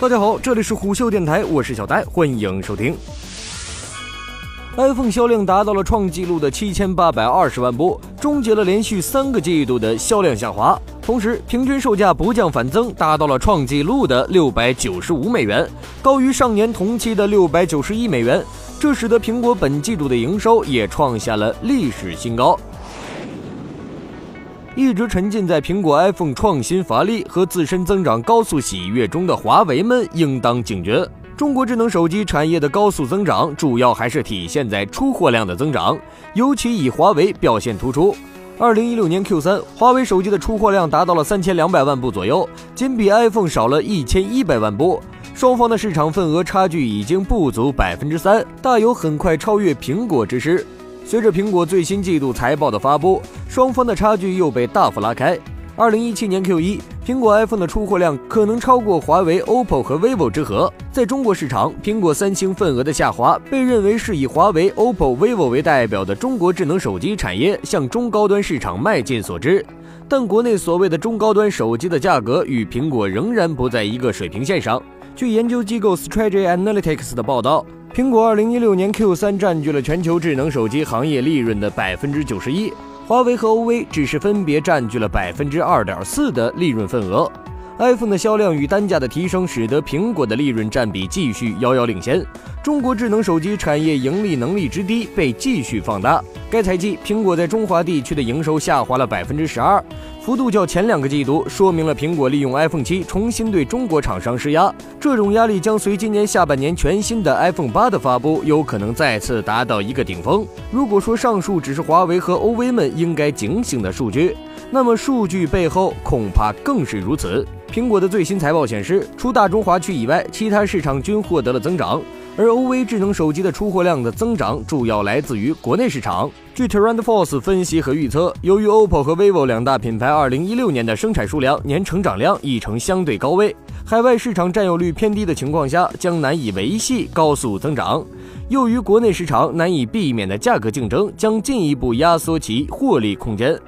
大家好，这里是虎嗅电台，我是小呆，欢迎收听。iPhone 销量达到了创纪录的七千八百二十万部，终结了连续三个季度的销量下滑。同时，平均售价不降反增，达到了创纪录的六百九十五美元，高于上年同期的六百九十一美元。这使得苹果本季度的营收也创下了历史新高。一直沉浸在苹果 iPhone 创新乏力和自身增长高速喜悦中的华为们，应当警觉。中国智能手机产业的高速增长，主要还是体现在出货量的增长，尤其以华为表现突出。二零一六年 Q 三，华为手机的出货量达到了三千两百万部左右，仅比 iPhone 少了一千一百万部，双方的市场份额差距已经不足百分之三，大有很快超越苹果之势。随着苹果最新季度财报的发布，双方的差距又被大幅拉开。二零一七年 Q 一，苹果 iPhone 的出货量可能超过华为、OPPO 和 vivo 之和。在中国市场，苹果、三星份额的下滑被认为是以华为、OPPO、vivo 为代表的中国智能手机产业向中高端市场迈进所致。但国内所谓的中高端手机的价格与苹果仍然不在一个水平线上。据研究机构 Strategy Analytics 的报道，苹果二零一六年 Q 三占据了全球智能手机行业利润的百分之九十一。华为和 OV 只是分别占据了百分之二点四的利润份额。iPhone 的销量与单价的提升，使得苹果的利润占比继续遥遥领先。中国智能手机产业盈利能力之低被继续放大。该财季，苹果在中华地区的营收下滑了百分之十二，幅度较前两个季度，说明了苹果利用 iPhone 七重新对中国厂商施压。这种压力将随今年下半年全新的 iPhone 八的发布，有可能再次达到一个顶峰。如果说上述只是华为和 OV 们应该警醒的数据，那么数据背后恐怕更是如此。苹果的最新财报显示，除大中华区以外，其他市场均获得了增长。而 OV 智能手机的出货量的增长主要来自于国内市场。据 TrendForce 分析和预测，由于 OPPO 和 vivo 两大品牌2016年的生产数量年成长量已呈相对高位，海外市场占有率偏低的情况下，将难以维系高速增长。由于国内市场难以避免的价格竞争，将进一步压缩其获利空间。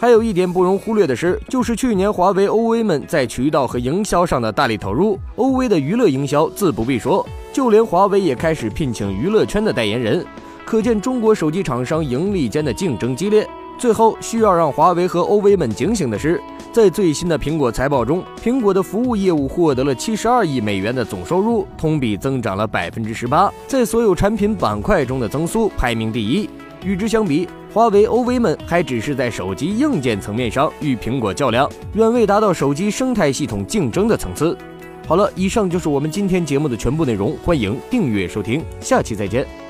还有一点不容忽略的是，就是去年华为、OV 们在渠道和营销上的大力投入。OV 的娱乐营销自不必说，就连华为也开始聘请娱乐圈的代言人，可见中国手机厂商盈利间的竞争激烈。最后需要让华为和 OV 们警醒的是，在最新的苹果财报中，苹果的服务业务获得了七十二亿美元的总收入，同比增长了百分之十八，在所有产品板块中的增速排名第一。与之相比，华为、OV 们还只是在手机硬件层面上与苹果较量，远未达到手机生态系统竞争的层次。好了，以上就是我们今天节目的全部内容，欢迎订阅收听，下期再见。